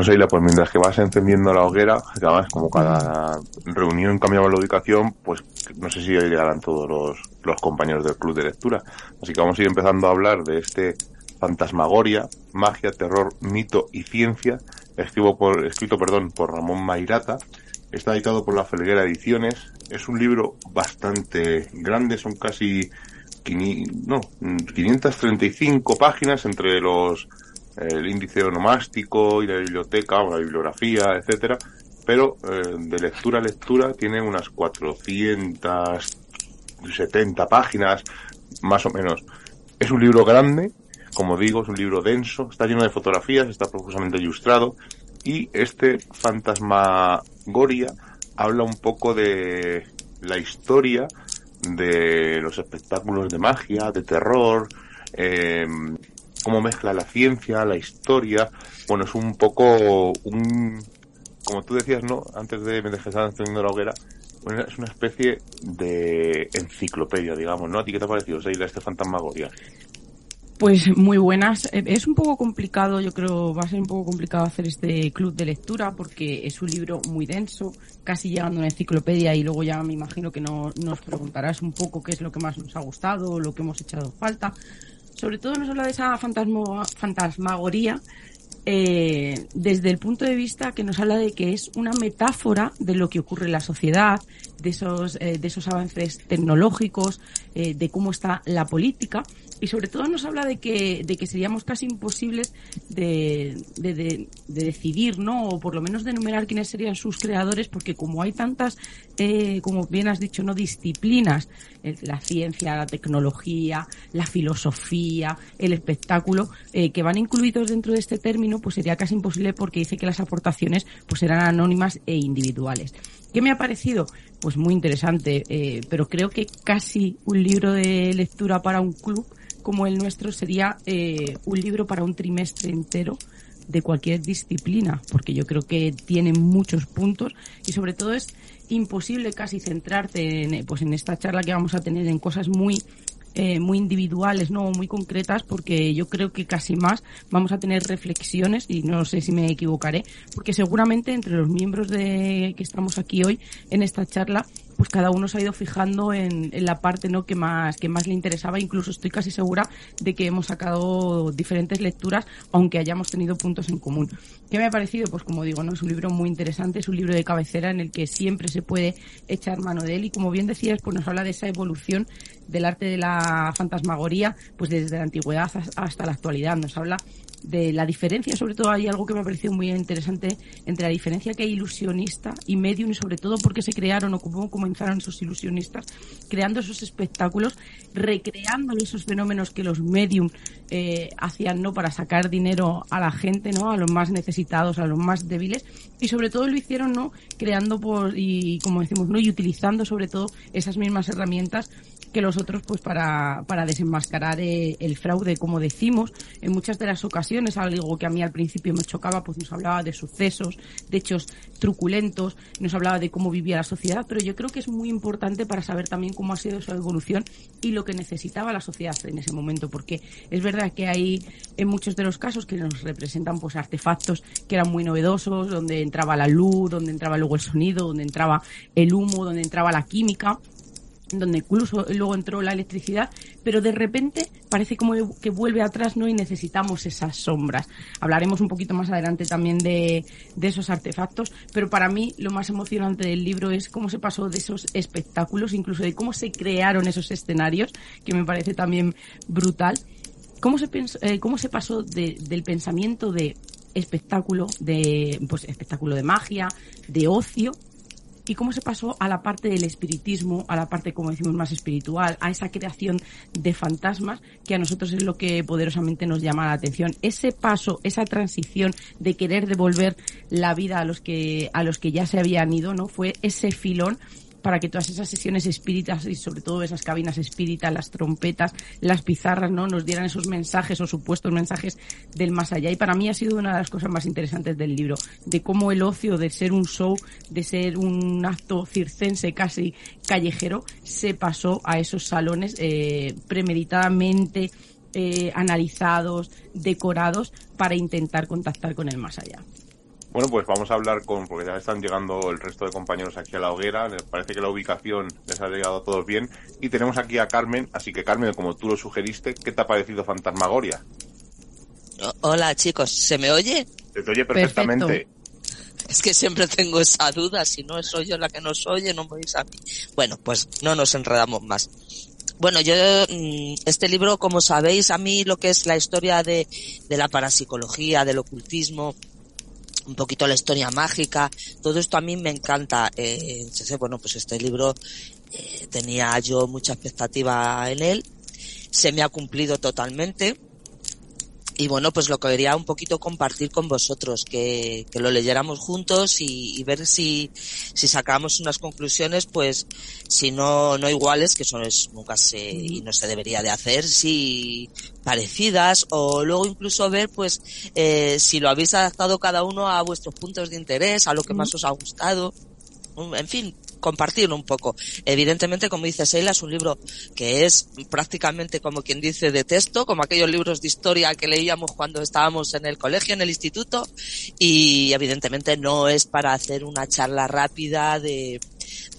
Bueno, Seila, pues mientras que vas encendiendo la hoguera, además como cada reunión cambiaba la ubicación, pues no sé si llegarán todos los, los compañeros del club de lectura. Así que vamos a ir empezando a hablar de este Fantasmagoria, Magia, Terror, Mito y Ciencia, escrito por, escrito, perdón, por Ramón Mairata. Está editado por la Felguera Ediciones. Es un libro bastante grande, son casi no, 535 páginas entre los el índice onomástico y la biblioteca, o la bibliografía, etcétera, pero eh, de lectura a lectura tiene unas 470 páginas, más o menos. Es un libro grande, como digo, es un libro denso, está lleno de fotografías, está profusamente ilustrado, y este Fantasmagoria habla un poco de la historia de los espectáculos de magia, de terror, eh, cómo mezcla la ciencia, la historia. Bueno, es un poco un, como tú decías, ¿no? Antes de me dejes encendiendo la hoguera, bueno, es una especie de enciclopedia, digamos, ¿no? ¿A ti qué te ha parecido, Seila, este Fantasmagoria? Pues muy buenas. Eh, es un poco complicado, yo creo, va a ser un poco complicado hacer este club de lectura porque es un libro muy denso, casi llegando a una enciclopedia y luego ya me imagino que no, nos preguntarás un poco qué es lo que más nos ha gustado, lo que hemos echado falta sobre todo nos habla de esa fantasmo, fantasmagoría eh, desde el punto de vista que nos habla de que es una metáfora de lo que ocurre en la sociedad, de esos, eh, de esos avances tecnológicos, eh, de cómo está la política y sobre todo nos habla de que, de que seríamos casi imposibles de, de, de, decidir, ¿no? O por lo menos de enumerar quiénes serían sus creadores, porque como hay tantas, eh, como bien has dicho, no disciplinas, la ciencia, la tecnología, la filosofía, el espectáculo, que van incluidos dentro de este término, pues sería casi imposible porque dice que las aportaciones pues serán anónimas e individuales. ¿Qué me ha parecido? Pues muy interesante, eh, pero creo que casi un libro de lectura para un club como el nuestro sería eh, un libro para un trimestre entero de cualquier disciplina, porque yo creo que tiene muchos puntos y sobre todo es imposible casi centrarte en, pues en esta charla que vamos a tener en cosas muy eh, muy individuales, no muy concretas, porque yo creo que casi más vamos a tener reflexiones y no sé si me equivocaré, porque seguramente entre los miembros de que estamos aquí hoy en esta charla pues cada uno se ha ido fijando en, en, la parte no que más que más le interesaba. Incluso estoy casi segura de que hemos sacado diferentes lecturas aunque hayamos tenido puntos en común. Qué me ha parecido pues como digo no es un libro muy interesante es un libro de cabecera en el que siempre se puede echar mano de él. Y como bien decías pues nos habla de esa evolución del arte de la fantasmagoría pues desde la antigüedad hasta la actualidad. Nos habla de la diferencia, sobre todo hay algo que me ha parecido muy interesante entre la diferencia que hay ilusionista y medium y sobre todo porque se crearon o cómo comenzaron esos ilusionistas creando esos espectáculos, recreando esos fenómenos que los medium eh, hacían no para sacar dinero a la gente, no a los más necesitados, a los más débiles. Y sobre todo lo hicieron no creando por y como decimos no y utilizando sobre todo esas mismas herramientas que los otros pues para, para desenmascarar eh, el fraude, como decimos. En muchas de las ocasiones, algo que a mí al principio me chocaba, pues nos hablaba de sucesos, de hechos truculentos, nos hablaba de cómo vivía la sociedad, pero yo creo que es muy importante para saber también cómo ha sido su evolución y lo que necesitaba la sociedad en ese momento, porque es verdad que hay en muchos de los casos que nos representan pues artefactos que eran muy novedosos, donde entraba la luz, donde entraba luego el sonido, donde entraba el humo, donde entraba la química donde incluso luego entró la electricidad, pero de repente parece como que vuelve atrás, ¿no? Y necesitamos esas sombras. Hablaremos un poquito más adelante también de, de esos artefactos, pero para mí lo más emocionante del libro es cómo se pasó de esos espectáculos, incluso de cómo se crearon esos escenarios, que me parece también brutal. ¿Cómo se, eh, cómo se pasó del pensamiento de espectáculo, de pues espectáculo de magia, de ocio, y cómo se pasó a la parte del espiritismo, a la parte, como decimos, más espiritual, a esa creación de fantasmas, que a nosotros es lo que poderosamente nos llama la atención. Ese paso, esa transición de querer devolver la vida a los que, a los que ya se habían ido, ¿no? Fue ese filón para que todas esas sesiones espíritas y sobre todo esas cabinas espíritas, las trompetas, las pizarras, ¿no? Nos dieran esos mensajes o supuestos mensajes del más allá. Y para mí ha sido una de las cosas más interesantes del libro, de cómo el ocio de ser un show, de ser un acto circense casi callejero, se pasó a esos salones eh, premeditadamente eh, analizados, decorados para intentar contactar con el más allá. Bueno, pues vamos a hablar con, porque ya están llegando el resto de compañeros aquí a la hoguera, parece que la ubicación les ha llegado a todos bien, y tenemos aquí a Carmen, así que Carmen, como tú lo sugeriste, ¿qué te ha parecido Fantasmagoria? Hola chicos, ¿se me oye? Se te oye perfectamente. Es que siempre tengo esa duda, si no soy yo la que nos oye, no me oís a mí. Bueno, pues no nos enredamos más. Bueno, yo, mm, este libro, como sabéis, a mí lo que es la historia de, de la parapsicología, del ocultismo, un poquito la historia mágica, todo esto a mí me encanta. Eh, bueno, pues este libro eh, tenía yo mucha expectativa en él, se me ha cumplido totalmente y bueno, pues lo que quería un poquito compartir con vosotros, que, que lo leyéramos juntos y, y, ver si, si sacamos unas conclusiones, pues, si no, no iguales, que eso es, nunca se, y no se debería de hacer, si parecidas, o luego incluso ver, pues, eh, si lo habéis adaptado cada uno a vuestros puntos de interés, a lo que más os ha gustado. En fin, compartirlo un poco. Evidentemente, como dice Seila, es un libro que es prácticamente como quien dice de texto, como aquellos libros de historia que leíamos cuando estábamos en el colegio, en el instituto, y evidentemente no es para hacer una charla rápida de,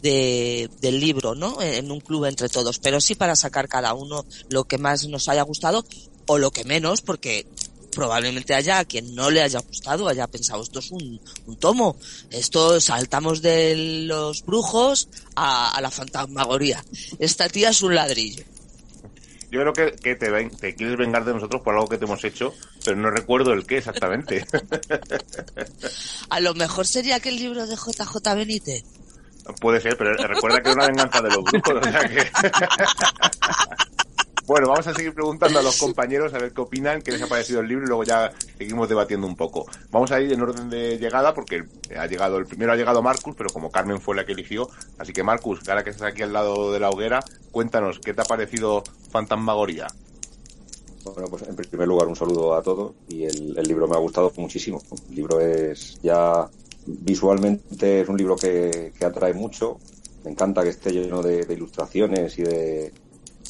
de, del libro, ¿no? En un club entre todos, pero sí para sacar cada uno lo que más nos haya gustado o lo que menos, porque probablemente haya a quien no le haya gustado, haya pensado esto es un, un tomo, esto saltamos de los brujos a, a, la fantasmagoría. Esta tía es un ladrillo. Yo creo que, que te, ven, te, quieres vengar de nosotros por algo que te hemos hecho, pero no recuerdo el qué exactamente. a lo mejor sería aquel libro de JJ Benítez. Puede ser, pero recuerda que es una venganza de los brujos, o sea que... Bueno, vamos a seguir preguntando a los compañeros a ver qué opinan, qué les ha parecido el libro y luego ya seguimos debatiendo un poco. Vamos a ir en orden de llegada porque ha llegado, el primero ha llegado Marcus, pero como Carmen fue la que eligió, así que Marcus, ahora que estás aquí al lado de la hoguera, cuéntanos, ¿qué te ha parecido Fantasmagoría? Bueno, pues en primer lugar un saludo a todos y el, el libro me ha gustado muchísimo. El libro es ya visualmente es un libro que, que atrae mucho. Me encanta que esté lleno de, de ilustraciones y de,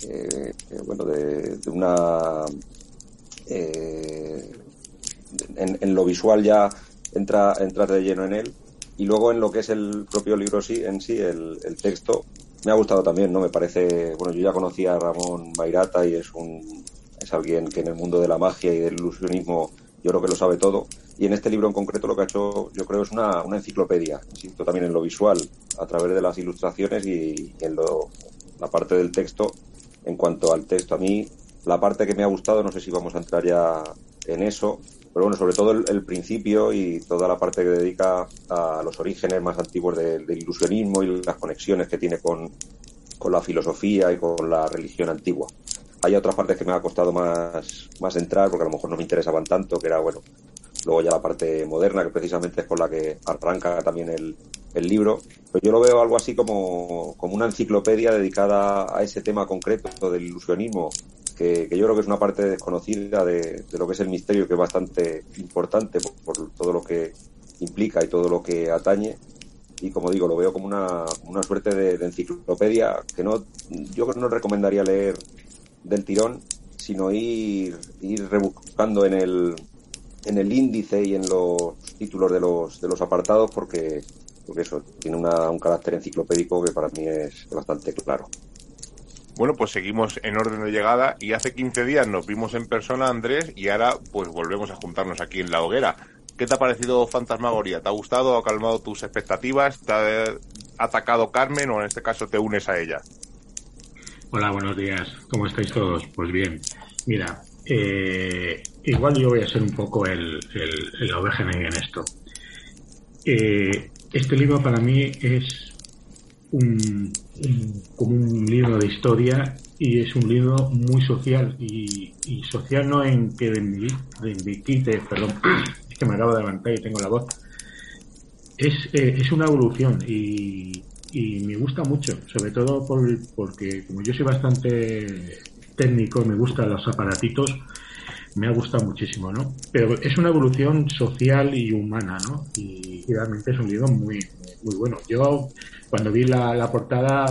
eh, bueno, de, una eh, en, en, lo visual ya entra, entra de lleno en él y luego en lo que es el propio libro sí, en sí, el, texto, me ha gustado también, ¿no? Me parece, bueno, yo ya conocía a Ramón Bairata y es un, es alguien que en el mundo de la magia y del ilusionismo yo creo que lo sabe todo. Y en este libro en concreto lo que ha hecho, yo creo, es una, una enciclopedia, insisto, también en lo visual, a través de las ilustraciones y, y en lo, la parte del texto, en cuanto al texto, a mí la parte que me ha gustado, no sé si vamos a entrar ya en eso, pero bueno, sobre todo el, principio y toda la parte que dedica a los orígenes más antiguos del, del ilusionismo y las conexiones que tiene con, con la filosofía y con la religión antigua. Hay otras partes que me ha costado más, más entrar porque a lo mejor no me interesaban tanto, que era, bueno, luego ya la parte moderna, que precisamente es con la que arranca también el, el libro, pues yo lo veo algo así como, como una enciclopedia dedicada a ese tema concreto del ilusionismo, que, yo creo que es una parte desconocida de, lo que es el misterio, que es bastante importante por, todo lo que implica y todo lo que atañe. Y como digo, lo veo como una, una suerte de, enciclopedia que no, yo no recomendaría leer del tirón, sino ir, ir rebuscando en el, en el índice y en los títulos de los, de los apartados porque, porque eso tiene un carácter enciclopédico que para mí es bastante claro. Bueno, pues seguimos en orden de llegada y hace 15 días nos vimos en persona, Andrés, y ahora pues volvemos a juntarnos aquí en la hoguera. ¿Qué te ha parecido Fantasmagoría? ¿Te ha gustado? ¿Ha calmado tus expectativas? ¿Te ha atacado Carmen o en este caso te unes a ella? Hola, buenos días. ¿Cómo estáis todos? Pues bien. Mira, eh, igual yo voy a ser un poco el, el, el oveja en esto. Eh, este libro para mí es un, como un libro de historia y es un libro muy social y, social no en que de quite, perdón, es que me acabo de levantar y tengo la voz. Es, eh, es una evolución y, y, me gusta mucho, sobre todo por, porque como yo soy bastante técnico, me gustan los aparatitos, me ha gustado muchísimo, ¿no? Pero es una evolución social y humana, ¿no? Y, realmente es un libro muy, muy bueno. Yo cuando vi la, portada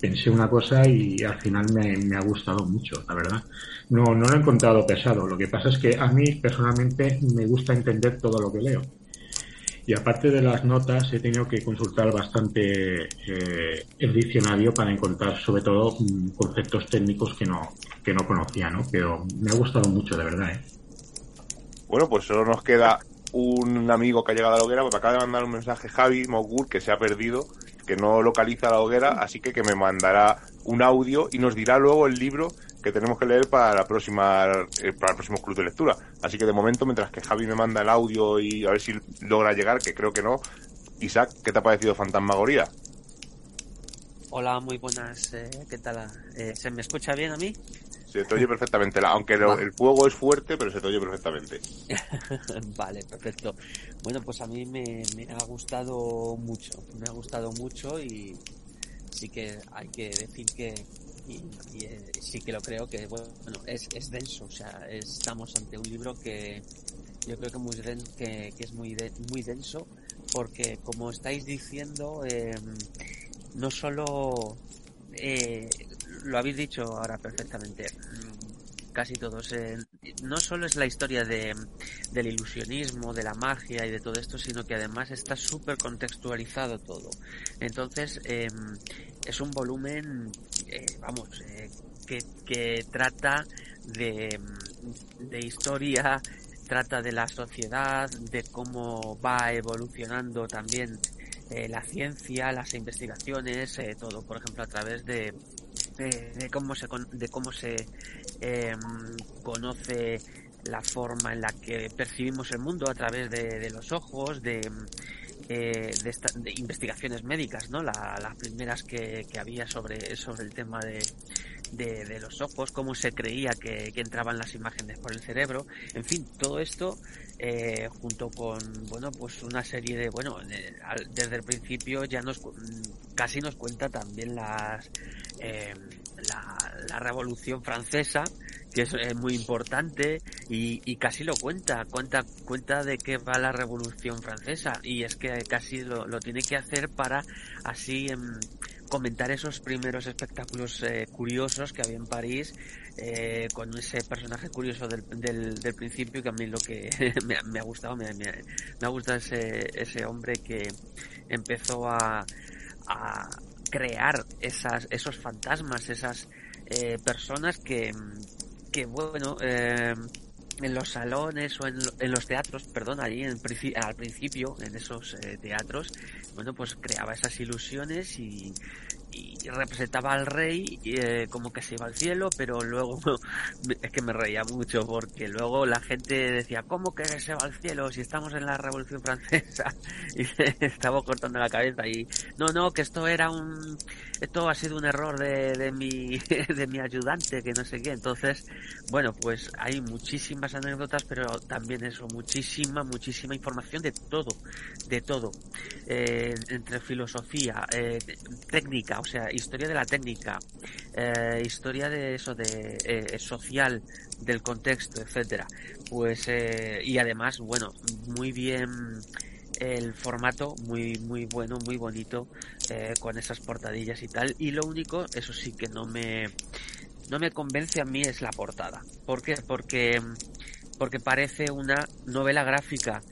pensé una cosa y al final me, me, ha gustado mucho, la verdad. No, no lo he encontrado pesado. Lo que pasa es que a mí personalmente me gusta entender todo lo que leo. Y aparte de las notas, he tenido que consultar bastante eh, el diccionario para encontrar, sobre todo, mm, conceptos técnicos que no, que no conocía, ¿no? Pero me ha gustado mucho, de verdad, ¿eh? Bueno, pues solo nos queda un amigo que ha llegado a la hoguera, me acaba de mandar un mensaje Javi Mogur que se ha perdido, que no localiza la hoguera, así que que me mandará un audio y nos dirá luego el libro que tenemos que leer para la próxima eh, para el próximo club de lectura. Así que de momento, mientras que Javi me manda el audio y a ver si logra llegar, que creo que no, Isaac, ¿qué te ha parecido Fantasmagoría? Hola, muy buenas. Eh, ¿Qué tal? Eh, ¿Se me escucha bien a mí? Se te oye perfectamente, aunque el fuego es fuerte, pero se te oye perfectamente. vale, perfecto. Bueno, pues a mí me, ha gustado mucho, me ha gustado mucho y sí que hay que decir que y, eh, sí que lo creo que bueno es, es denso, o sea, estamos ante un libro que yo creo que, muy que, es muy, muy denso porque como estáis diciendo, em, no solo eh, lo habéis dicho ahora perfectamente, mm, casi todos. Eh, no solo es la historia de, del ilusionismo, de la magia y de todo esto, sino que además está súper contextualizado todo. Entonces, em, es un volumen, eh, vamos, eh, que, trata de, de historia, trata de la sociedad, de cómo va evolucionando también eh, la ciencia, las investigaciones, todo, por ejemplo, a través de, de, cómo se, de cómo se eh, conoce la forma en la que percibimos el mundo a través de los ojos, de, eh, de, de, investigaciones médicas, ¿no? La, las primeras que, que, había sobre, sobre el tema de, de, de los ojos, cómo se creía que, que, entraban las imágenes por el cerebro, en fin, todo esto eh, junto con bueno pues una serie de bueno desde el principio ya nos casi nos cuenta también las eh, la, la, revolución francesa que es eh, muy importante y, y, casi lo cuenta cuenta cuenta de qué va la revolución francesa. Y es que casi lo, lo tiene que hacer para así eh, comentar esos primeros espectáculos eh, curiosos que había en París eh, con ese personaje curioso del, del, principio que a mí lo que me, me ha gustado, me, me, me, ha gustado ese, ese hombre que empezó a, a crear esas, esos fantasmas, esas eh, personas que, que bueno, eh, en los salones o en, en, los teatros, perdón, allí en, al principio, en esos eh, teatros, bueno, pues creaba esas ilusiones y, y representaba al rey eh, como que se iba al cielo, pero luego es que me reía mucho porque luego la gente decía, ¿cómo que se va al cielo si estamos en la Revolución Francesa? Y estaba cortando la cabeza y no, no, que esto era un, esto ha sido un error de, de mi, de mi ayudante, que no sé qué. Entonces, bueno, pues hay muchísimas anécdotas, pero también eso, muchísima, muchísima información de todo, de todo, eh, entre filosofía, eh, técnica, o sea, historia de la técnica, eh, historia de eso, de eh, social, del contexto, etcétera. Pues, eh, y además, bueno, muy bien el formato muy muy bueno muy bonito con esas portadillas y tal y lo único eso sí que no me no me convence a mí es la portada ¿por qué? porque porque parece una novela gráfica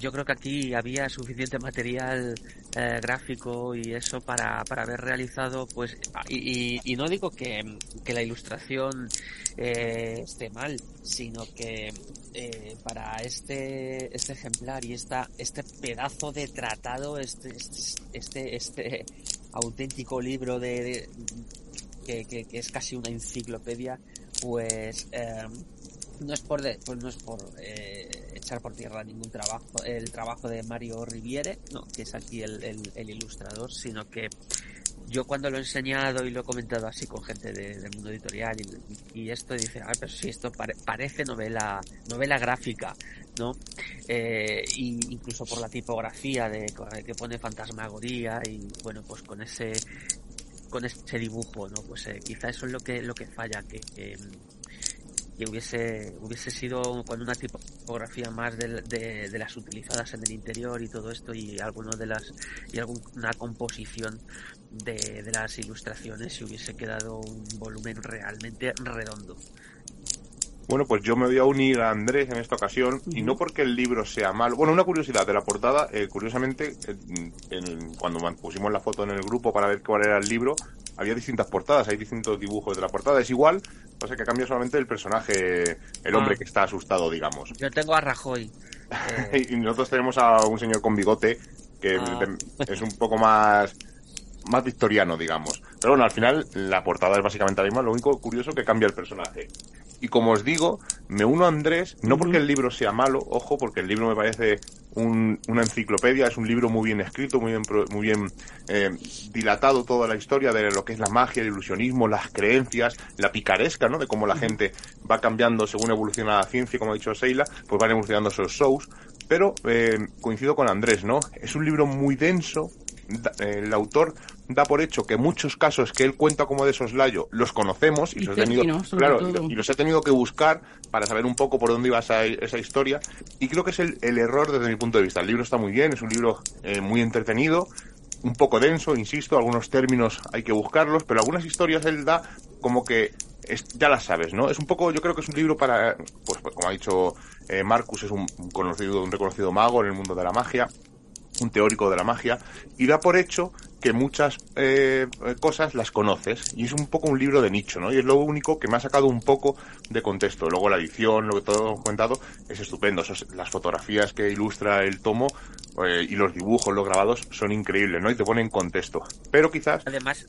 yo creo que aquí había suficiente material eh, gráfico y eso para, para haber realizado pues y, y, y no digo que, que la ilustración eh, esté mal sino que eh, para este este ejemplar y esta este pedazo de tratado este este este, auténtico libro de, que, que, es casi una enciclopedia pues eh, no es por de, pues no es por eh, por tierra ningún trabajo el trabajo de Mario Riviere no que es aquí el, el, ilustrador sino que yo cuando lo he enseñado y lo he comentado así con gente de, del mundo editorial y, esto dice, ah, pero si esto pare, parece novela, novela gráfica, ¿no? Eh, y incluso por la tipografía de que pone fantasmagoría y bueno, pues con ese con ese dibujo, ¿no? Pues eh, quizá eso es lo que lo que falla, que, que que hubiese hubiese sido con una tipografía más de, de, de, las utilizadas en el interior y todo esto y alguno de las y alguna composición de, de las ilustraciones si hubiese quedado un volumen realmente redondo. Bueno, pues yo me voy a unir a Andrés en esta ocasión y no porque el libro sea malo. Bueno, una curiosidad de la portada, eh, curiosamente, en, en, cuando pusimos la foto en el grupo para ver cuál era el libro, había distintas portadas, hay distintos dibujos de la portada. Es igual, pasa que cambia solamente el personaje, el hombre ah. que está asustado, digamos. Yo tengo a Rajoy. Eh... y nosotros tenemos a un señor con bigote que ah. es un poco más más victoriano, digamos. Pero bueno, al final la portada es básicamente la misma, lo único curioso que cambia el personaje. Y como os digo, me uno a Andrés, no porque el libro sea malo, ojo, porque el libro me parece un, una enciclopedia, es un libro muy bien escrito, muy bien, muy bien eh, dilatado toda la historia de lo que es la magia, el ilusionismo, las creencias, la picaresca, ¿no? De cómo la gente va cambiando según evoluciona la ciencia, como ha dicho Seila, pues van evolucionando esos shows. Pero eh, coincido con Andrés, ¿no? Es un libro muy denso, el autor da por hecho que muchos casos que él cuenta como de soslayo los conocemos y, y los, he tenido, claro, y, los he tenido que buscar para saber un poco por dónde iba esa, esa historia y creo que es el, el, error desde mi punto de vista. El libro está muy bien, es un libro eh, muy entretenido, un poco denso, insisto, algunos términos hay que buscarlos, pero algunas historias él da como que es, ya las sabes, ¿no? Es un poco, yo creo que es un libro para, pues como ha dicho eh, Marcus, es un conocido, un reconocido mago en el mundo de la magia, un teórico de la magia, y da por hecho que muchas eh, cosas las conoces y es un poco un libro de nicho, ¿no? Y es lo único que me ha sacado un poco de contexto. Luego la edición, lo que todo hemos comentado, es estupendo. las fotografías que ilustra el tomo eh, y los dibujos, los grabados son increíbles, ¿no? Y te ponen en contexto. Pero quizás... Además,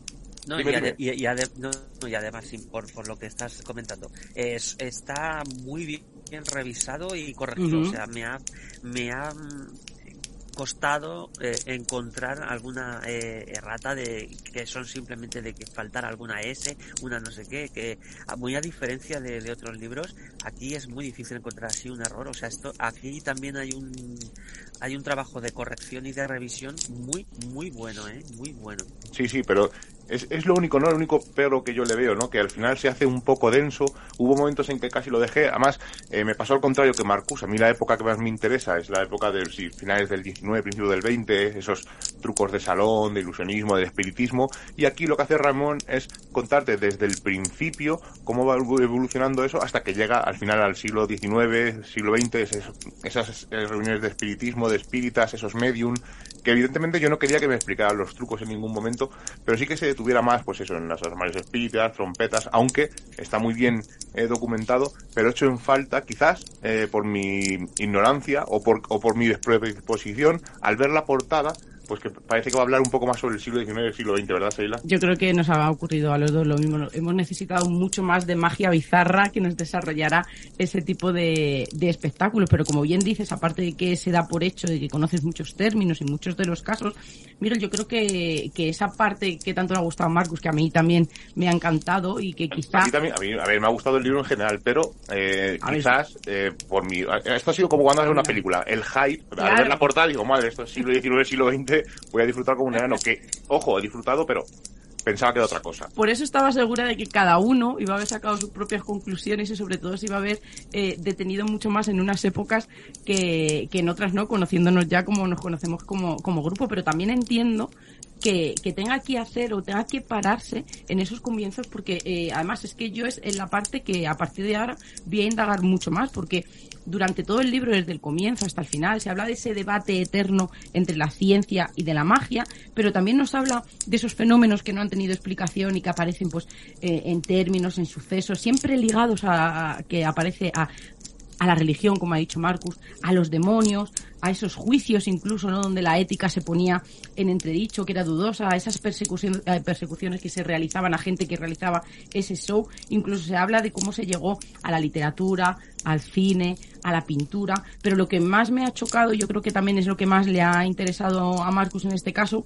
no, y, ade y, y, ade no, y, además, por, por, lo que estás comentando, es, está muy bien revisado y corregido. Uh -huh. O sea, me ha, me ha costado eh, encontrar alguna eh, errata de que son simplemente de que faltara alguna S, una no sé qué, que muy a diferencia de, de, otros libros, aquí es muy difícil encontrar así un error. O sea, esto aquí también hay un hay un trabajo de corrección y de revisión muy muy bueno, eh, muy bueno. Sí, sí, pero es, es, lo único, ¿no? El único pero que yo le veo, ¿no? Que al final se hace un poco denso. Hubo momentos en que casi lo dejé. Además, eh, me pasó al contrario que Marcus. A mí la época que más me interesa es la época de sí, finales del 19, principio del 20, esos trucos de salón, de ilusionismo, de espiritismo. Y aquí lo que hace Ramón es contarte desde el principio cómo va evolucionando eso hasta que llega al final al siglo XIX, siglo XX, esas, esas reuniones de espiritismo, de espíritas, esos medium, que evidentemente yo no quería que me explicaran los trucos en ningún momento, pero sí que se detuviera más, pues eso, en las armarios espíritas, trompetas, aunque está muy bien eh, documentado, pero hecho en falta, quizás, eh, por mi ignorancia o por, o por mi despredisposición, al ver la portada, pues que parece que va a hablar un poco más sobre el siglo XIX y el siglo XX, ¿verdad, Seila? Yo creo que nos ha ocurrido a los dos lo mismo. Hemos necesitado mucho más de magia bizarra que nos desarrollara ese tipo de, de espectáculos. Pero como bien dices, aparte de que se da por hecho de que conoces muchos términos y muchos de los casos, Mira, yo creo que, que esa parte que tanto le ha gustado a Marcus, que a mí también me ha encantado y que quizás... A mí también, a, mí, a ver, me ha gustado el libro en general, pero eh, quizás eh, por mi... Esto ha sido como cuando haces una película. El hype, al ver la portada digo, madre, esto es siglo XIX, siglo XX, voy a disfrutar como un enano. Que, ojo, he disfrutado, pero pensaba que era otra cosa. Por eso estaba segura de que cada uno iba a haber sacado sus propias conclusiones y sobre todo se iba a haber eh, detenido mucho más en unas épocas que, que en otras no, conociéndonos ya como nos conocemos como, como grupo, pero también entiendo que, que, tenga que hacer o tenga que pararse en esos comienzos porque eh, además es que yo es en la parte que a partir de ahora voy a indagar mucho más porque durante todo el libro, desde el comienzo hasta el final, se habla de ese debate eterno entre la ciencia y de la magia, pero también nos habla de esos fenómenos que no han tenido explicación y que aparecen pues eh, en términos, en sucesos, siempre ligados a, a que aparece a a la religión, como ha dicho Marcus, a los demonios, a esos juicios incluso, ¿no? Donde la ética se ponía en entredicho, que era dudosa, a esas persecuciones, eh, persecuciones que se realizaban a gente que realizaba ese show. Incluso se habla de cómo se llegó a la literatura, al cine, a la pintura. Pero lo que más me ha chocado, yo creo que también es lo que más le ha interesado a Marcus en este caso,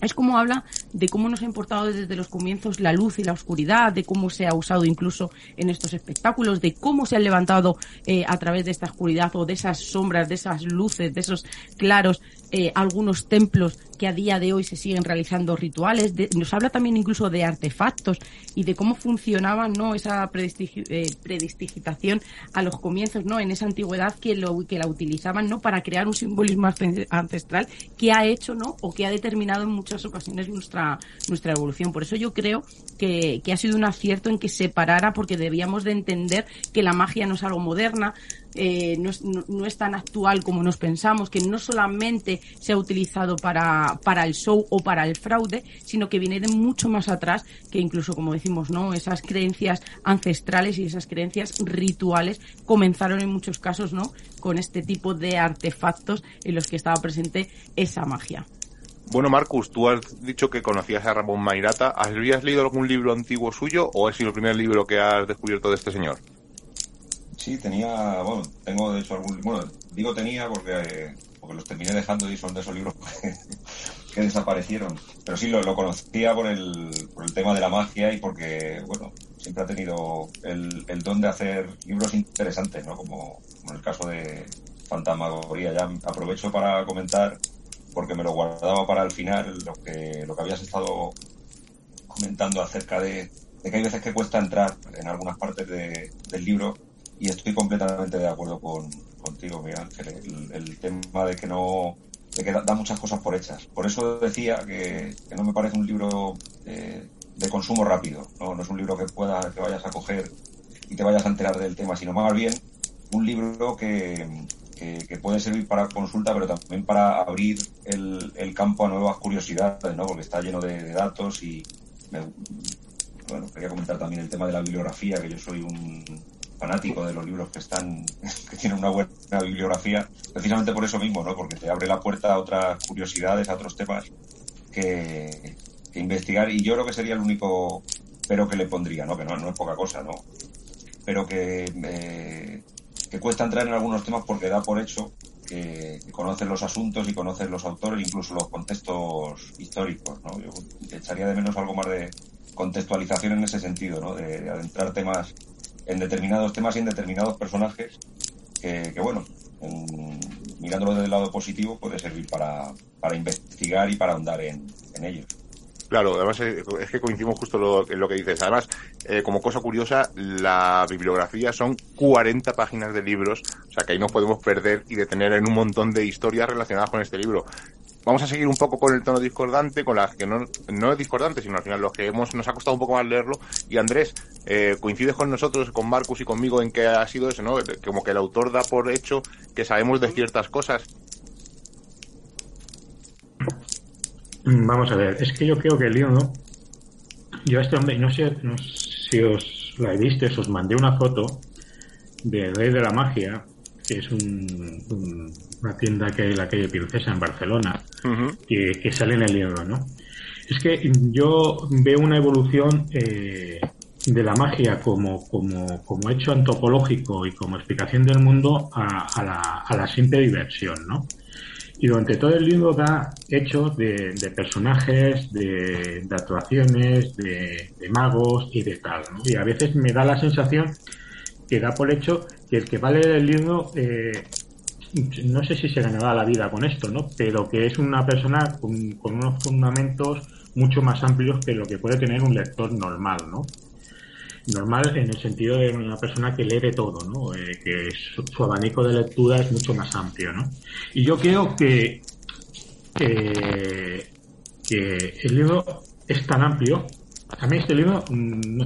es como habla de cómo nos ha importado desde los comienzos la luz y la oscuridad, de cómo se ha usado incluso en estos espectáculos, de cómo se han levantado eh, a través de esta oscuridad o de esas sombras, de esas luces, de esos claros, eh, algunos templos que a día de hoy se siguen realizando rituales. nos habla también incluso de artefactos y de cómo funcionaba no esa eh, predistigitación a los comienzos, no en esa antigüedad que lo que la utilizaban no para crear un simbolismo ancestral que ha hecho no o que ha determinado en muchas ocasiones nuestra nuestra evolución. Por eso yo creo que, que ha sido un acierto en que se parara porque debíamos de entender que la magia no es algo moderna, eh, no, es, no, es, tan actual como nos pensamos, que no solamente se ha utilizado para, para el show o para el fraude, sino que viene de mucho más atrás, que incluso, como decimos, ¿no? Esas creencias ancestrales y esas creencias rituales comenzaron en muchos casos, ¿no? Con este tipo de artefactos en los que estaba presente esa magia. Bueno, Marcus, tú has dicho que conocías a Ramón Mairata. ¿Habías leído algún libro antiguo suyo o es el primer libro que has descubierto de este señor? Sí, tenía, bueno, tengo de hecho algún, bueno, digo tenía porque, porque los terminé dejando y son de esos libros que, desaparecieron. Pero sí, lo, lo, conocía por el, por el tema de la magia y porque, bueno, siempre ha tenido el, el don de hacer libros interesantes, ¿no? Como, como en el caso de Fantasmagoría. Ya aprovecho para comentar, porque me lo guardaba para el final, lo que, lo que habías estado comentando acerca de, de que hay veces que cuesta entrar en algunas partes de, del libro y estoy completamente de acuerdo con, contigo, Miguel Ángel. El, tema de que no de que da, muchas cosas por hechas. Por eso decía que, no me parece un libro eh, de consumo rápido. ¿no? no es un libro que pueda que vayas a coger y te vayas a enterar del tema, sino más bien un libro que, que, puede servir para consulta, pero también para abrir el, el campo a nuevas curiosidades, ¿no? porque está lleno de, datos y bueno, quería comentar también el tema de la bibliografía, que yo soy un, fanático de los libros que están, que tienen una buena bibliografía, precisamente por eso mismo, ¿no? Porque te abre la puerta a otras curiosidades, a otros temas que, investigar. Y yo creo que sería el único pero que le pondría, ¿no? Que no, no es poca cosa, ¿no? Pero que, eh, que cuesta entrar en algunos temas porque da por hecho que, conoces los asuntos y conoces los autores, incluso los contextos históricos, ¿no? Yo echaría de menos algo más de contextualización en ese sentido, ¿no? de adentrar temas en determinados temas y en determinados personajes que, bueno, mirándolo desde el lado positivo puede servir para, para investigar y para ahondar en, en ellos. Claro, además es, que coincidimos justo lo, en lo que dices. Además, eh, como cosa curiosa, la bibliografía son 40 páginas de libros, o sea que ahí nos podemos perder y detener en un montón de historias relacionadas con este libro vamos a seguir un poco con el tono discordante, con las que no, no es discordante, sino al final los que hemos, nos ha costado un poco más leerlo. Y Andrés, eh, coincides con nosotros, con Marcus y conmigo en que ha sido eso, ¿no? Como que el autor da por hecho que sabemos de ciertas cosas. Vamos a ver, es que yo creo que el lío. Yo a este hombre, no sé, no si os la visto, os mandé una foto de Rey de la Magia, que es un, una tienda que hay en la calle Princesa en Barcelona, que, que, sale en el libro, ¿no? Es que yo veo una evolución eh, de la magia como, como, como hecho antropológico y como explicación del mundo a, a, la, a la simple diversión, ¿no? Y durante todo el libro da hechos de, de personajes, de, de actuaciones, de, de, magos y de tal. ¿no? Y a veces me da la sensación que da por hecho que el que va a leer el libro, eh, no sé si se ganará la vida con esto, ¿no? Pero que es una persona con, unos fundamentos mucho más amplios que lo que puede tener un lector normal, ¿no? normal en el sentido de una persona que lee de todo, ¿no? Eh, que su, abanico de lectura es mucho más amplio, ¿no? Y yo creo que, que, que el libro es tan amplio. A mí este libro, mmm,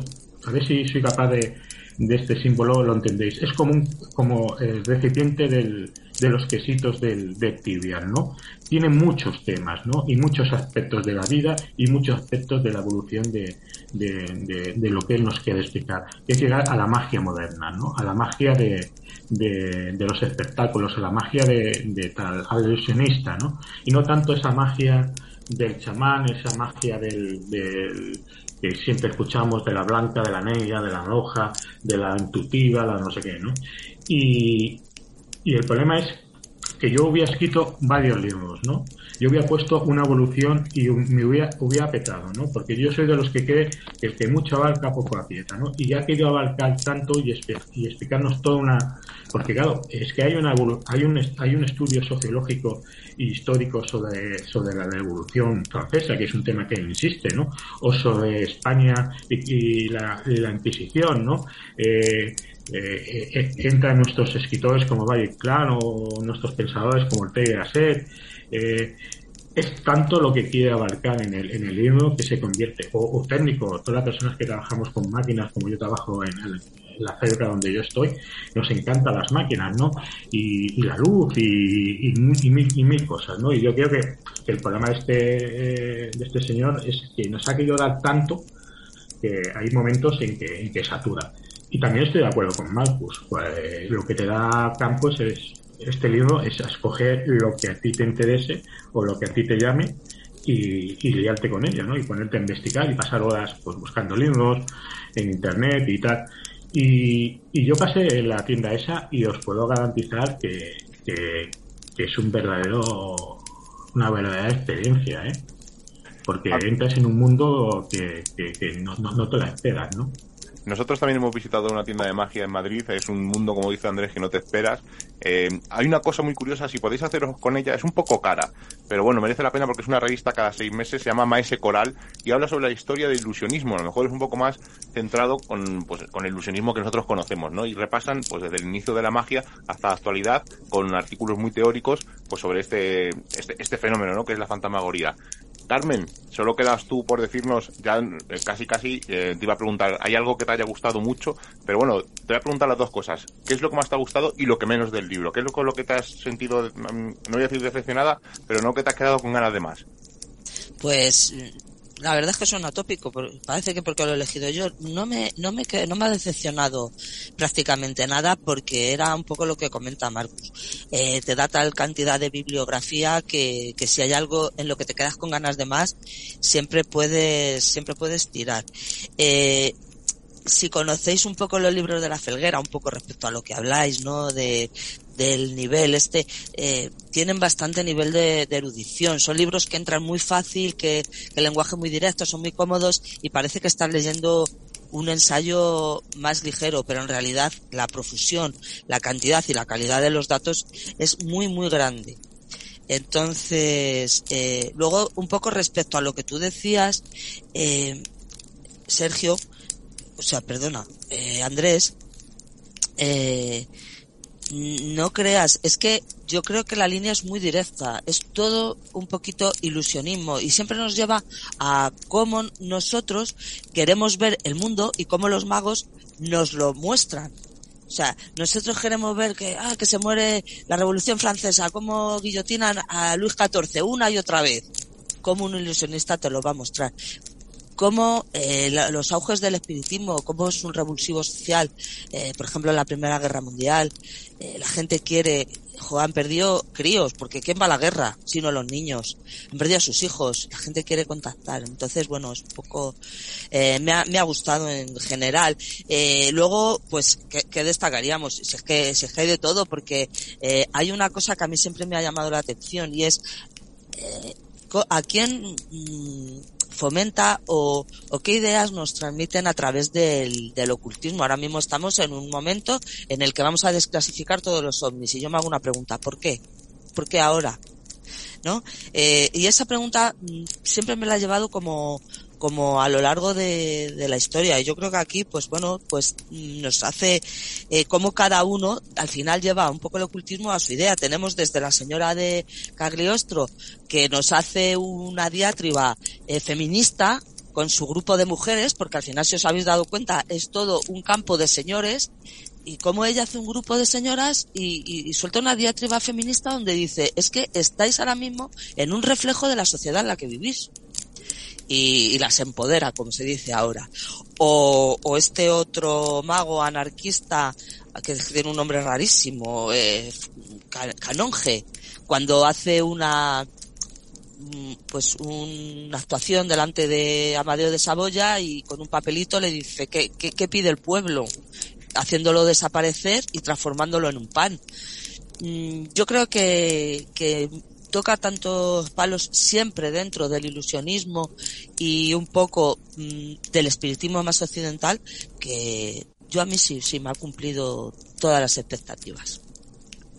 a ver si soy capaz de, de este símbolo lo entendéis. Es como un, como el recipiente del, de los quesitos del, de Tibian, ¿no? Tiene muchos temas, ¿no? Y muchos aspectos de la vida y muchos aspectos de la evolución de, de, de, de lo que él nos quiere explicar. Que es llegar a la magia moderna, ¿no? A la magia de, de, de los espectáculos, a la magia de, de tal, al ilusionista, ¿no? Y no tanto esa magia del chamán, esa magia del, del, que siempre escuchamos de la blanca, de la negra, de la roja, de la intuitiva, la no sé qué, ¿no? Y, y el problema es que yo hubiera escrito varios libros, ¿no? Yo hubiera puesto una evolución y me hubiera, hubiera petado, ¿no? Porque yo soy de los que cree que el que mucho abarca poco aprieta, ¿no? Y ya querido abarcar tanto y, y explicarnos toda una... Porque claro, es que hay, una, hay, un, hay un estudio sociológico e histórico sobre, sobre la evolución francesa, que es un tema que insiste, ¿no? O sobre España y, y, la, la, Inquisición, ¿no? Eh, eh, eh, entran nuestros escritores como Valle Clan o nuestros pensadores como Ortega y Gasset. Eh, es tanto lo que quiere abarcar en el, en el libro que se convierte, o, técnico, todas las personas que trabajamos con máquinas, como yo trabajo en, el, la fábrica donde yo estoy, nos encantan las máquinas, ¿no? Y, la luz y, mil, y, mil, cosas, ¿no? Y yo creo que, que el problema de este, de este señor es que nos ha querido dar tanto que hay momentos en que, en que satura. Y también estoy de acuerdo con Marcus. Pues, lo que te da Campos es este libro es escoger lo que a ti te interese o lo que a ti te llame y, y liarte con ello, ¿no? Y ponerte a investigar y pasar horas pues, buscando libros en internet y tal. Y, y yo pasé en la tienda esa y os puedo garantizar que, que, que es un verdadero, una verdadera experiencia, ¿eh? Porque entras en un mundo que, que, que no, no, no te la esperas, ¿no? Nosotros también hemos visitado una tienda de magia en Madrid, es un mundo, como dice Andrés, que no te esperas. Eh, hay una cosa muy curiosa, si podéis haceros con ella, es un poco cara, pero bueno, merece la pena porque es una revista cada seis meses, se llama Maese Coral y habla sobre la historia del ilusionismo. A lo mejor es un poco más centrado con, pues, con el ilusionismo que nosotros conocemos, ¿no? Y repasan, pues desde el inicio de la magia hasta la actualidad, con artículos muy teóricos, pues sobre este, este, este fenómeno, ¿no? Que es la fantasmagoría. Carmen, solo quedas tú por decirnos, ya casi casi eh, te iba a preguntar, ¿hay algo que te haya gustado mucho? Pero bueno, te voy a preguntar las dos cosas. ¿Qué es lo que más te ha gustado y lo que menos del libro? ¿Qué es lo lo que te has sentido, no voy a decir decepcionada, pero no que te has quedado con ganas de más? Pues la verdad es que suena tópico, parece que porque lo he elegido yo, no me, no me, no me ha decepcionado prácticamente nada porque era un poco lo que comenta Marcus. Eh, te da tal cantidad de bibliografía que, que si hay algo en lo que te quedas con ganas de más, siempre puedes, siempre puedes tirar. Eh, si conocéis un poco los libros de la Felguera, un poco respecto a lo que habláis, ¿no? De, del nivel este, eh, tienen bastante nivel de, erudición. Son libros que entran muy fácil, que, el lenguaje muy directo, son muy cómodos y parece que estás leyendo un ensayo más ligero, pero en realidad la profusión, la cantidad y la calidad de los datos es muy, muy grande. Entonces, eh, luego un poco respecto a lo que tú decías, eh, Sergio, o sea, perdona, eh, Andrés, eh, no creas, es que yo creo que la línea es muy directa, es todo un poquito ilusionismo y siempre nos lleva a cómo nosotros queremos ver el mundo y cómo los magos nos lo muestran. O sea, nosotros queremos ver que, ah, que se muere la Revolución Francesa, cómo guillotinan a Luis XIV una y otra vez. Como un ilusionista te lo va a mostrar cómo eh, los auges del espiritismo, cómo es un revulsivo social, eh, por ejemplo en la Primera Guerra Mundial, eh, la gente quiere, han perdido críos, porque ¿quién va a la guerra? Sino los niños, han perdido a sus hijos, la gente quiere contactar, entonces bueno, es un poco, me, ha, me ha gustado en general. luego, pues, ¿qué, destacaríamos? Si es que, si es que hay de todo, porque hay una cosa que a mí siempre me ha llamado la atención y es a quién mm, fomenta o, qué ideas nos transmiten a través del, ocultismo. Ahora mismo estamos en un momento en el que vamos a desclasificar todos los ovnis y yo me hago una pregunta, ¿por qué? ¿Por qué ahora? ¿No? Eh, y esa pregunta mm, siempre me la ha llevado como, como a lo largo de, la historia. Y yo creo que aquí, pues bueno, pues mm, nos hace eh, como cada uno al final lleva un poco el ocultismo a su idea. Tenemos desde la señora de Cagliostro, que nos hace una diatriba eh, feminista con su grupo de mujeres, porque al final, si os habéis dado cuenta, es todo un campo de señores, y como ella hace un grupo de señoras y, y, suelta una diatriba feminista donde dice, es que estáis ahora mismo en un reflejo de la sociedad en la que vivís y, las empodera, como se dice ahora. O, o este otro mago anarquista que tiene un nombre rarísimo, eh, Canonge, cuando hace una mm, pues una actuación delante de Amadeo de Saboya y con un papelito le dice ¿qué, qué, pide el pueblo? haciéndolo desaparecer y transformándolo en un pan. Mm, yo creo que, que toca tantos palos siempre dentro del ilusionismo y un poco mm, del espiritismo más occidental que yo a mí sí, sí me ha cumplido todas las expectativas.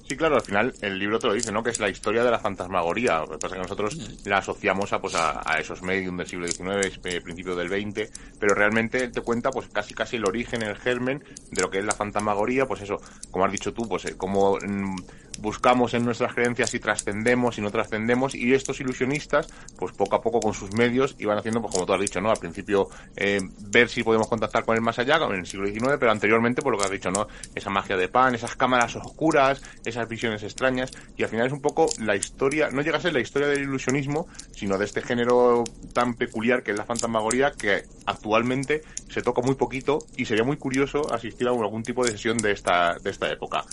Sí, claro, al final el libro te lo dice, ¿no? Que es la historia de la fantasmagoría. Lo que pasa es que nosotros mm. la asociamos a, pues, a, esos medios del siglo XIX, eh, principio del XX, pero realmente te cuenta, pues, casi casi el origen, el germen de lo que es la fantasmagoría, pues eso, como has dicho tú, pues, eh, como mm, buscamos en nuestras creencias y trascendemos y no trascendemos y estos ilusionistas pues poco a poco con sus medios iban haciendo pues como tú has dicho no al principio eh, ver si podemos contactar con el más allá en el siglo XIX pero anteriormente por lo que has dicho no esa magia de pan esas cámaras oscuras esas visiones extrañas y al final es un poco la historia no llega a ser la historia del ilusionismo sino de este género tan peculiar que es la fantasmagoría que actualmente se toca muy poquito y sería muy curioso asistir a algún tipo de sesión de esta de esta época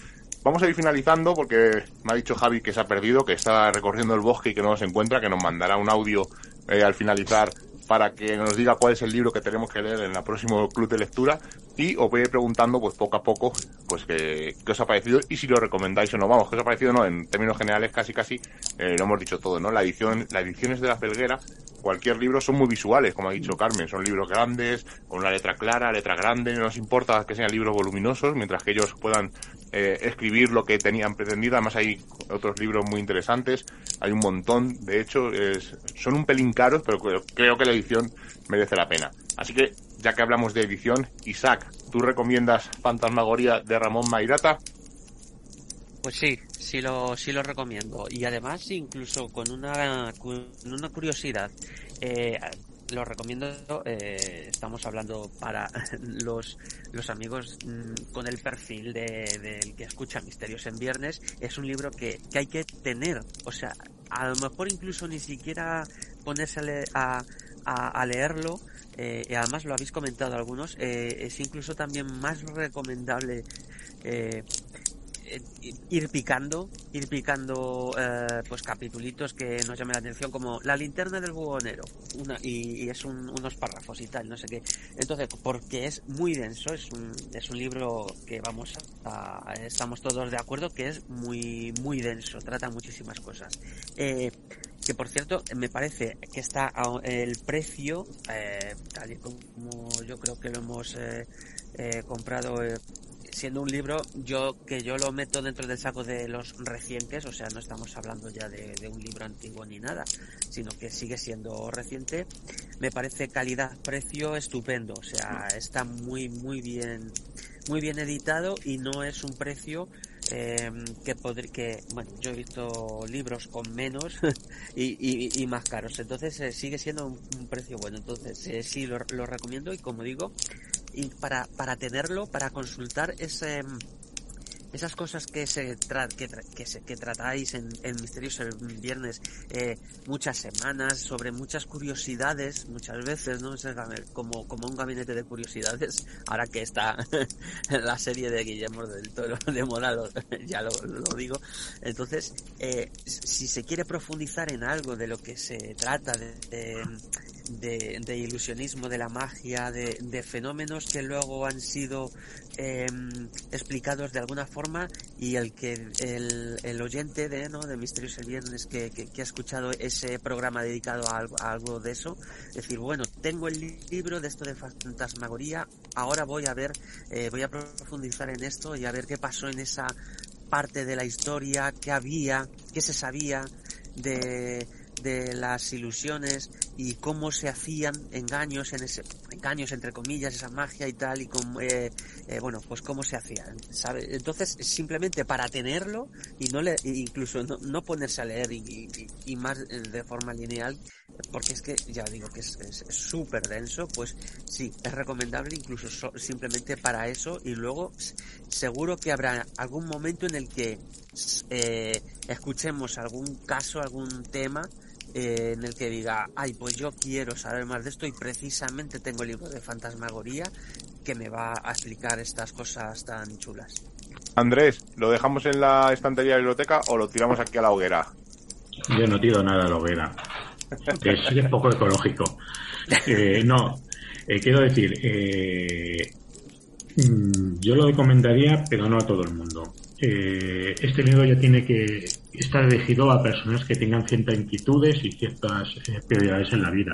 Vamos a ir finalizando porque me ha dicho Javi que se ha perdido, que está recorriendo el bosque y que no nos encuentra, que nos mandará un audio eh, al finalizar para que nos diga cuál es el libro que tenemos que leer en el próximo club de lectura y os voy preguntando pues poco a poco pues qué, os ha parecido y si lo recomendáis o no. Vamos, qué os ha parecido no, en términos generales casi casi eh, lo hemos dicho todo, ¿no? La edición, las ediciones de la Felguera cualquier libro son muy visuales, como ha dicho Carmen, son libros grandes, con una letra clara, letra grande, no nos importa que sean libros voluminosos, mientras que ellos puedan eh, escribir lo que tenían pretendido. Además hay otros libros muy interesantes, hay un montón, de hecho es, son un pelín caros, pero creo que la edición merece la pena. Así que, ya que hablamos de edición, Isaac, ¿tú recomiendas Fantasmagoría de Ramón Mairata? Pues sí, sí lo, sí lo recomiendo. Y además, incluso con una, con una curiosidad, eh, lo recomiendo. Eh, estamos hablando para los, los amigos mm, con el perfil del de, que escucha Misterios en Viernes. Es un libro que, que hay que tener. O sea, a lo mejor incluso ni siquiera ponerse a, a, a leerlo. Eh, y además lo habéis comentado algunos. Eh, es incluso también más recomendable eh, ir picando, ir picando eh, pues capitulitos que nos llamen la atención como la linterna del buhonero una, y, es unos párrafos y tal, no sé qué. Entonces, porque es muy denso, es un, es un libro que vamos a, estamos todos de acuerdo que es muy, muy denso, trata muchísimas cosas. Eh, que por cierto me parece que está el precio tal y como yo creo que lo hemos comprado siendo un libro yo que yo lo meto dentro del saco de los recientes, o sea, no estamos hablando ya de, un libro antiguo ni nada, sino que sigue siendo reciente. Me parece calidad-precio estupendo, o sea, está muy muy bien muy bien editado y no es un precio eh, que podría que bueno yo he visto libros con menos y, y, más caros entonces eh, sigue siendo un, precio bueno entonces eh, sí lo, lo recomiendo y como digo y para, para tenerlo, para consultar ese, esas cosas que se, que, que, tratáis en, en Misterios el Viernes eh, muchas semanas, sobre muchas curiosidades, muchas veces, ¿no? Como, como un gabinete de curiosidades, ahora que está la serie de Guillermo del Toro de moda, ya lo, digo. Entonces, eh, si se quiere profundizar en algo de lo que se trata de de, ilusionismo, de la magia, de, fenómenos que luego han sido em, explicados de alguna forma y el que el, oyente de, ¿no? de Misterios el Viernes que, ha escuchado ese programa dedicado a algo, de eso, decir, bueno, tengo el libro de esto de fantasmagoría, ahora voy a ver, eh, voy a profundizar en esto y a ver qué pasó en esa parte de la historia, qué había, qué se sabía de de las ilusiones y cómo se hacían engaños en ese engaños entre comillas esa magia y tal y como eh, eh, bueno pues cómo se hacían ¿sabe? entonces simplemente para tenerlo y no le incluso no, ponerse a leer y, más eh, de forma lineal porque es que ya digo que es súper denso pues sí es recomendable incluso simplemente para eso y luego seguro que habrá algún momento en el que escuchemos algún caso algún tema eh, en el que diga, ay, pues yo quiero saber más de esto y precisamente tengo el libro de fantasmagoría que me va a explicar estas cosas tan chulas. Andrés, ¿lo dejamos en la estantería de la biblioteca o lo tiramos aquí a la hoguera? Yo no tiro nada a la hoguera. es, es poco ecológico. Eh, no, eh, quiero decir, mm, yo lo recomendaría, pero no a todo el mundo. este libro ya tiene que está dirigido a personas que tengan ciertas inquietudes y ciertas eh, prioridades en la vida.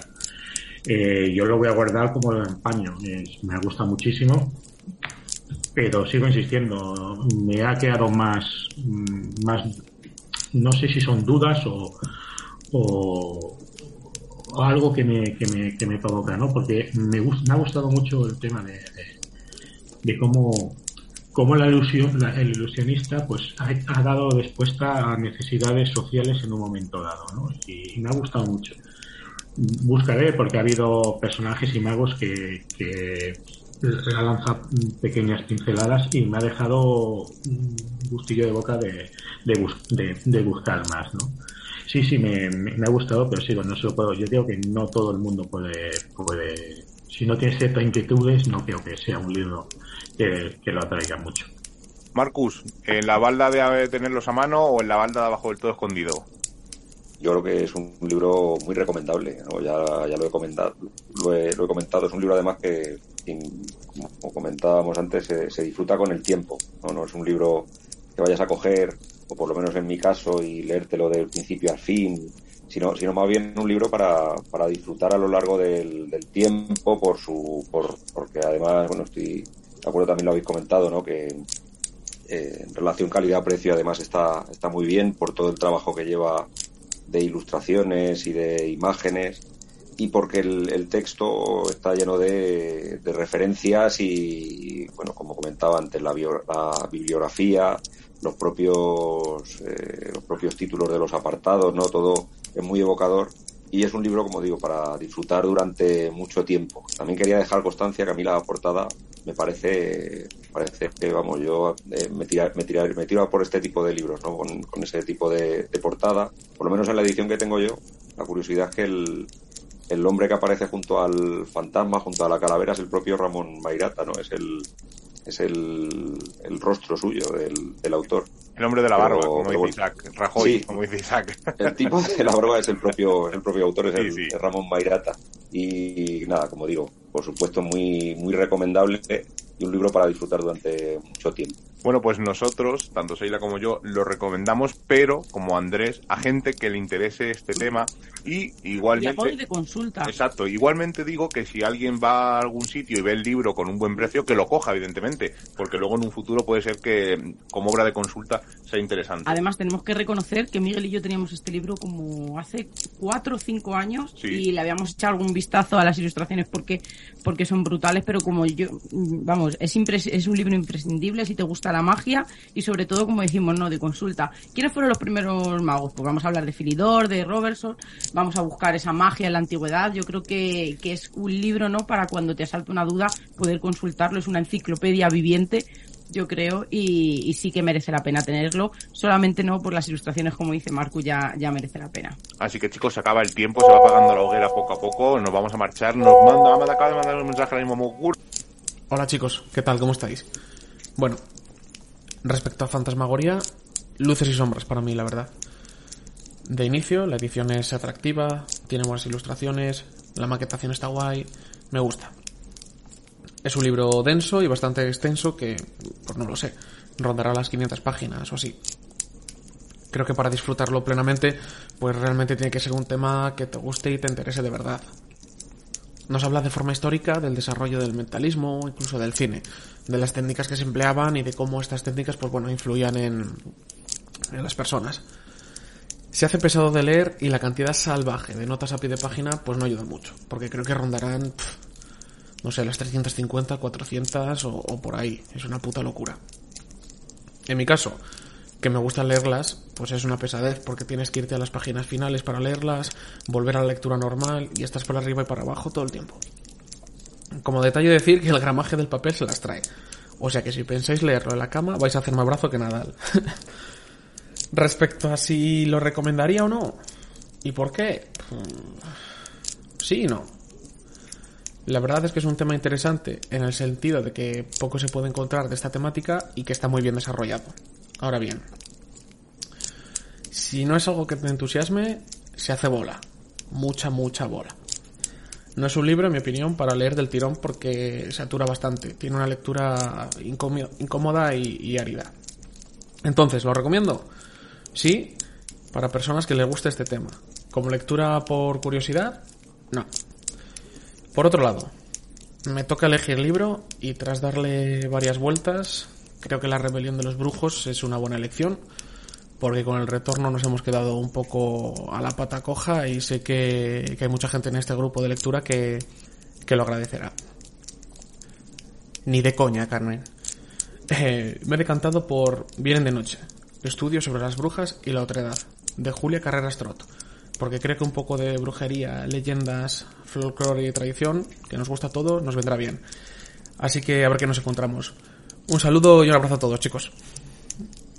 Eh, yo lo voy a guardar como lo empaño. me gusta muchísimo, pero sigo insistiendo. Me ha quedado más, mm, más, no sé si son dudas o, o, algo que me, que me, que me provoca, ¿no? Porque me, me ha gustado mucho el tema de, de cómo cómo la ilusión, el ilusionista pues ha, dado respuesta a necesidades sociales en un momento dado, ¿no? Y, me ha gustado mucho. Buscaré porque ha habido personajes y magos que, que ha lanzado pequeñas pinceladas y me ha dejado un gustillo de boca de, de, buscar más, ¿no? Sí, sí, me, ha gustado, pero sí, no se lo puedo. Yo creo que no todo el mundo puede, puede, si no tiene ciertas inquietudes, no creo que sea un libro que, lo atraiga mucho. Marcus, ¿en la balda de tenerlos a mano o en la balda de abajo del todo escondido? Yo creo que es un libro muy recomendable, ya, ya lo, he comentado, lo, he, comentado, es un libro además que, como comentábamos antes, se, disfruta con el tiempo, ¿no? no es un libro que vayas a coger, o por lo menos en mi caso, y leértelo del principio al fin, sino, sino más bien un libro para, para disfrutar a lo largo del, del tiempo, por su, por, porque además, bueno, estoy de acuerdo también lo habéis comentado, ¿no? Que eh, en relación calidad-precio además está, está muy bien por todo el trabajo que lleva de ilustraciones y de imágenes y porque el, texto está lleno de, referencias y, bueno, como comentaba antes, la, bibliografía, los propios, eh, los propios títulos de los apartados, ¿no? Todo es muy evocador y es un libro, como digo, para disfrutar durante mucho tiempo. También quería dejar constancia que a mí la portada me parece, parece que, vamos, yo eh, me, tira, me, tira, me tiro por este tipo de libros, ¿no? Con, ese tipo de, portada. Por lo menos en la edición que tengo yo, la curiosidad es que el, el hombre que aparece junto al fantasma, junto a la calavera, es el propio Ramón Mairata, ¿no? Es el, es el, el rostro suyo del, del autor. El hombre de la barba, como dice Isaac. Rajoy, como dice Isaac. El tipo de la barba es el propio, el propio autor, es el, Ramón Mairata. Y nada, como digo, por supuesto muy, muy recomendable y un libro para disfrutar durante mucho tiempo. Bueno, pues nosotros, tanto Seila como yo, lo recomendamos, pero como Andrés, a gente que le interese este tema y igualmente... Y de consulta. Exacto, igualmente digo que si alguien va a algún sitio y ve el libro con un buen precio, que lo coja, evidentemente, porque luego en un futuro puede ser que como obra de consulta sea interesante. Además, tenemos que reconocer que Miguel y yo teníamos este libro como hace cuatro o cinco años y le habíamos echado algún vistazo a las ilustraciones porque, porque son brutales, pero como yo, vamos, es, es un libro imprescindible si te gusta la magia y sobre todo, como decimos, ¿no? De consulta. ¿Quiénes fueron los primeros magos? Pues vamos a hablar de Filidor, de Robertson, vamos a buscar esa magia en la antigüedad. Yo creo que, que es un libro, ¿no? Para cuando te asalta una duda, poder consultarlo. Es una enciclopedia viviente yo creo, y, y, sí que merece la pena tenerlo. Solamente no por las ilustraciones, como dice Marco, ya, ya merece la pena. Así que chicos, se acaba el tiempo, se va apagando la hoguera poco a poco, nos vamos a marchar, nos manda, Amada acaba de mandar un mensaje ahora mismo Mogur. Hola chicos, ¿qué tal? ¿Cómo estáis? Bueno, respecto a Fantasmagoría, luces y sombras para mí, la verdad. De inicio, la edición es atractiva, tiene buenas ilustraciones, la maquetación está guay, me gusta. Es un libro denso y bastante extenso que, pues no lo sé, rondará las 500 páginas o así. Creo que para disfrutarlo plenamente, pues realmente tiene que ser un tema que te guste y te interese de verdad. Nos habla de forma histórica del desarrollo del mentalismo, incluso del cine, de las técnicas que se empleaban y de cómo estas técnicas, pues bueno, influían en, en las personas. Se hace pesado de leer y la cantidad salvaje de notas a pie de página pues no ayuda mucho, porque creo que rondarán, no sé, las 350, 400 o, por ahí. Es una puta locura. En mi caso, que me gusta leerlas, pues es una pesadez, porque tienes que irte a las páginas finales para leerlas, volver a la lectura normal y estás por arriba y para abajo todo el tiempo. Como detalle decir que el gramaje del papel se las trae. O sea que si pensáis leerlo en la cama, vais a hacer más brazo que Nadal. Respecto a si lo recomendaría o no. ¿Y por qué? Sí y no. La verdad es que es un tema interesante en el sentido de que poco se puede encontrar de esta temática y que está muy bien desarrollado. Ahora bien, si no es algo que te entusiasme, se hace bola. Mucha, mucha bola. No es un libro, en mi opinión, para leer del tirón porque satura bastante. Tiene una lectura incómoda y, y árida. Entonces, ¿lo recomiendo? Sí, para personas que les guste este tema. Como lectura por curiosidad, no. Por otro lado, me toca elegir libro y tras darle varias vueltas, creo que La rebelión de los brujos es una buena elección, porque con el retorno nos hemos quedado un poco a la pata coja y sé que, que hay mucha gente en este grupo de lectura que, que lo agradecerá. Ni de coña, Carmen. Eh, me he decantado por Vienen de noche, estudio sobre las brujas y la otredad, de Julia Carreras Trot, porque creo que un poco de brujería, leyendas, folclore y tradición, que nos gusta todo, nos vendrá bien. Así que a ver qué nos encontramos. Un saludo y un abrazo a todos, chicos.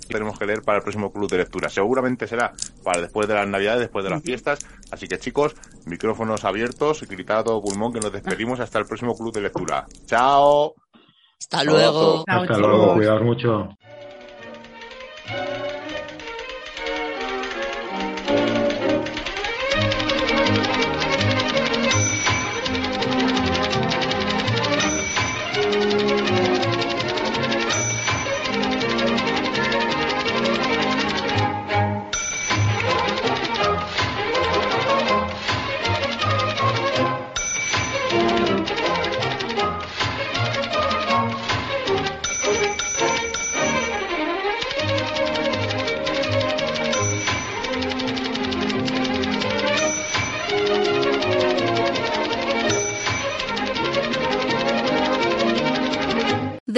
Tenemos que leer para el próximo club de lectura. Seguramente será para después de las navidades, después de las fiestas. Así que chicos, micrófonos abiertos y gritar a todo pulmón que nos despedimos hasta el próximo club de lectura. ¡Chao! Hasta luego. Hasta luego, cuidaos mucho.